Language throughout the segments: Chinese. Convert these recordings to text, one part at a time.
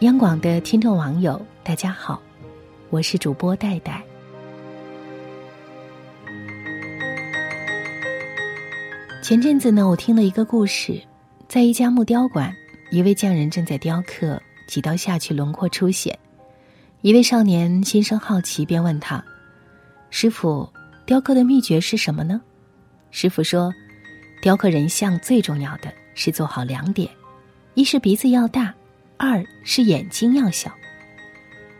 央广的听众网友，大家好，我是主播戴戴。前阵子呢，我听了一个故事，在一家木雕馆，一位匠人正在雕刻，几刀下去，轮廓出现。一位少年心生好奇，便问他：“师傅，雕刻的秘诀是什么呢？”师傅说：“雕刻人像最重要的是做好两点，一是鼻子要大，二是眼睛要小。”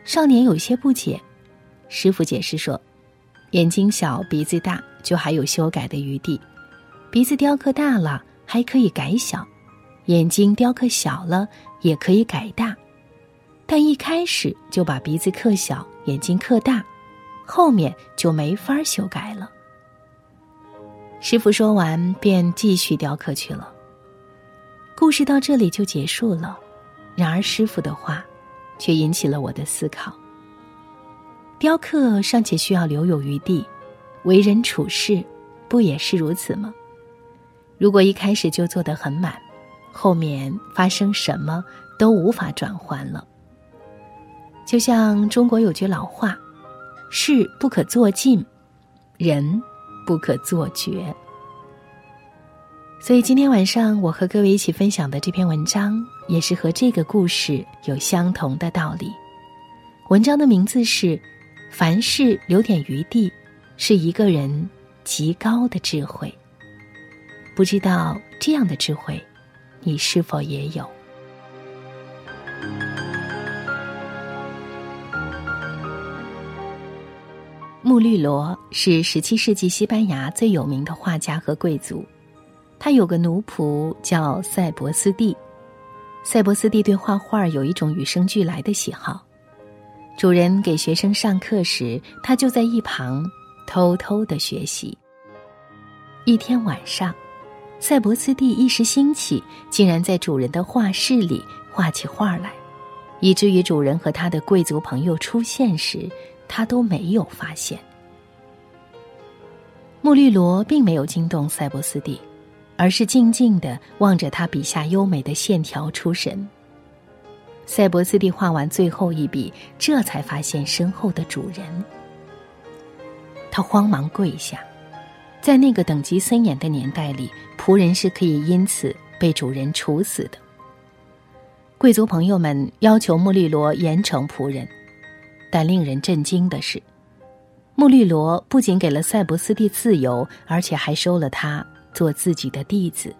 少年有些不解，师傅解释说：“眼睛小，鼻子大，就还有修改的余地；鼻子雕刻大了，还可以改小；眼睛雕刻小了，也可以改大。但一开始就把鼻子刻小，眼睛刻大，后面就没法修改了。”师傅说完，便继续雕刻去了。故事到这里就结束了。然而师傅的话，却引起了我的思考。雕刻尚且需要留有余地，为人处事，不也是如此吗？如果一开始就做得很满，后面发生什么都无法转换了。就像中国有句老话：“事不可做尽，人。”不可做绝。所以今天晚上我和各位一起分享的这篇文章，也是和这个故事有相同的道理。文章的名字是《凡事留点余地》，是一个人极高的智慧。不知道这样的智慧，你是否也有？穆绿罗是十七世纪西班牙最有名的画家和贵族，他有个奴仆叫塞博斯蒂。塞博斯蒂对画画有一种与生俱来的喜好，主人给学生上课时，他就在一旁偷偷的学习。一天晚上，塞博斯蒂一时兴起，竟然在主人的画室里画起画来，以至于主人和他的贵族朋友出现时。他都没有发现，穆绿罗并没有惊动塞博斯蒂，而是静静的望着他笔下优美的线条出神。塞博斯蒂画完最后一笔，这才发现身后的主人。他慌忙跪下，在那个等级森严的年代里，仆人是可以因此被主人处死的。贵族朋友们要求穆绿罗严惩仆人。但令人震惊的是，穆绿罗不仅给了塞博斯蒂自由，而且还收了他做自己的弟子。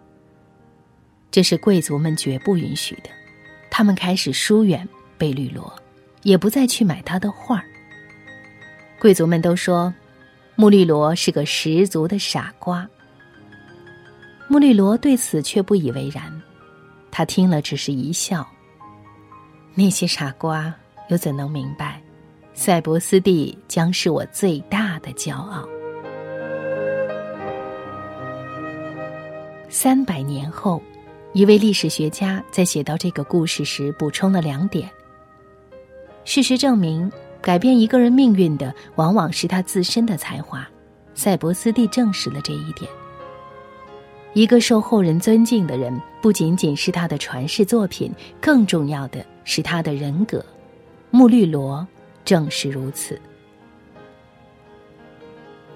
这是贵族们绝不允许的，他们开始疏远贝绿罗，也不再去买他的画儿贵族们都说，穆绿罗是个十足的傻瓜。穆绿罗对此却不以为然，他听了只是一笑。那些傻瓜又怎能明白？塞博斯蒂将是我最大的骄傲。三百年后，一位历史学家在写到这个故事时补充了两点。事实证明，改变一个人命运的往往是他自身的才华。塞博斯蒂证实了这一点。一个受后人尊敬的人，不仅仅是他的传世作品，更重要的是他的人格。穆绿罗。正是如此，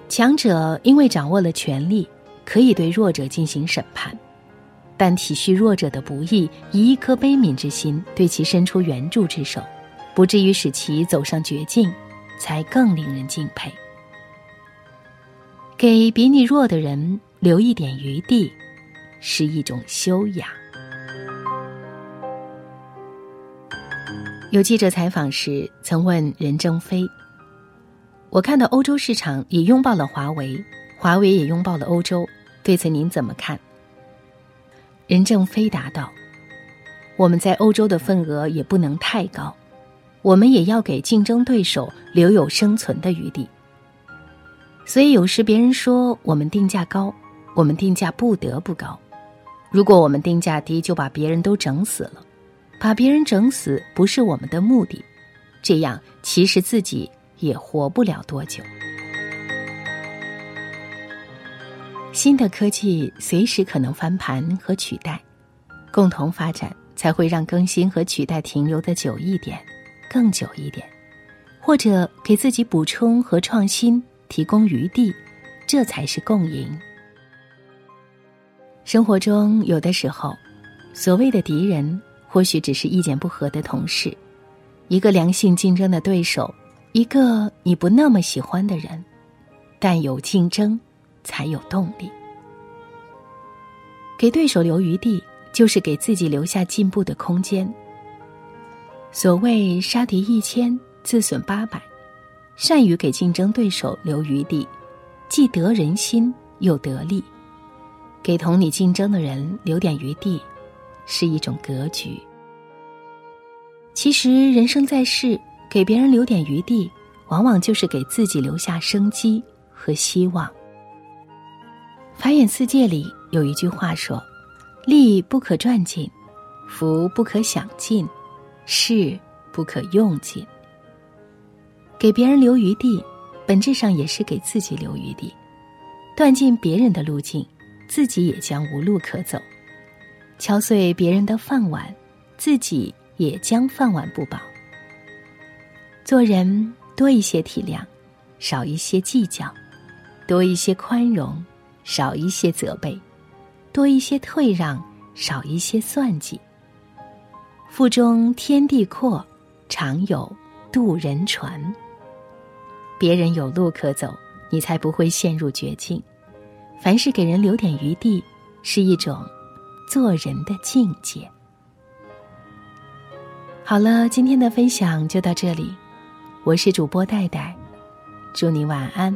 强者因为掌握了权力，可以对弱者进行审判，但体恤弱者的不易，以一颗悲悯之心对其伸出援助之手，不至于使其走上绝境，才更令人敬佩。给比你弱的人留一点余地，是一种修养。有记者采访时曾问任正非：“我看到欧洲市场也拥抱了华为，华为也拥抱了欧洲，对此您怎么看？”任正非答道：“我们在欧洲的份额也不能太高，我们也要给竞争对手留有生存的余地。所以有时别人说我们定价高，我们定价不得不高。如果我们定价低，就把别人都整死了。”把别人整死不是我们的目的，这样其实自己也活不了多久。新的科技随时可能翻盘和取代，共同发展才会让更新和取代停留的久一点，更久一点，或者给自己补充和创新提供余地，这才是共赢。生活中有的时候，所谓的敌人，或许只是意见不合的同事，一个良性竞争的对手，一个你不那么喜欢的人，但有竞争，才有动力。给对手留余地，就是给自己留下进步的空间。所谓杀敌一千，自损八百，善于给竞争对手留余地，既得人心又得利。给同你竞争的人留点余地，是一种格局。其实人生在世，给别人留点余地，往往就是给自己留下生机和希望。法眼四界里有一句话说：“利不可赚尽，福不可享尽，势不可用尽。”给别人留余地，本质上也是给自己留余地。断尽别人的路径，自己也将无路可走；敲碎别人的饭碗，自己也将饭碗不保。做人多一些体谅，少一些计较，多一些宽容。少一些责备，多一些退让，少一些算计。腹中天地阔，常有渡人船。别人有路可走，你才不会陷入绝境。凡事给人留点余地，是一种做人的境界。好了，今天的分享就到这里，我是主播戴戴，祝你晚安。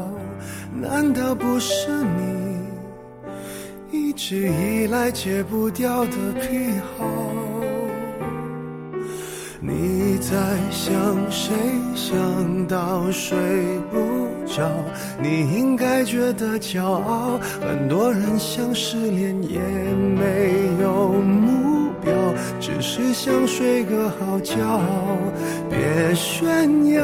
难道不是你一直以来戒不掉的癖好？你在想谁？想到睡不着？你应该觉得骄傲。很多人想失恋也没有目标，只是想睡个好觉。别炫耀，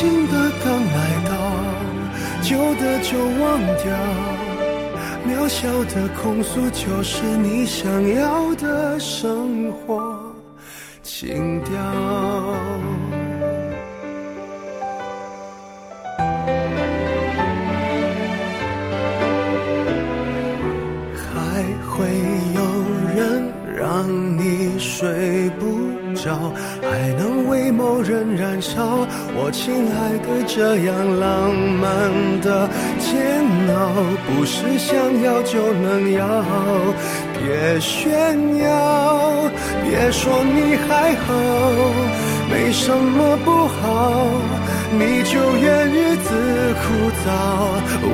新的刚来到。旧的就忘掉，渺小的控诉就是你想要的生活情调。还会有人让你睡不？还能为某人燃烧，我亲爱的，这样浪漫的煎熬，不是想要就能要。别炫耀，别说你还好，没什么不好，你就怨日子枯燥。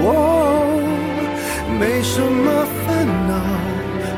哦，没什么烦恼。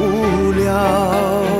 无聊。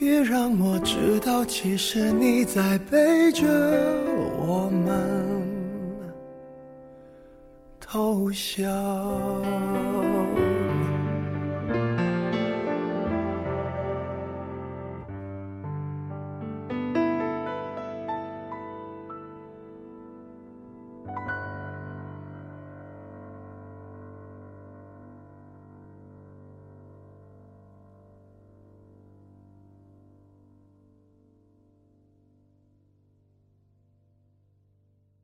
别让我知道，其实你在背着我们。偷笑。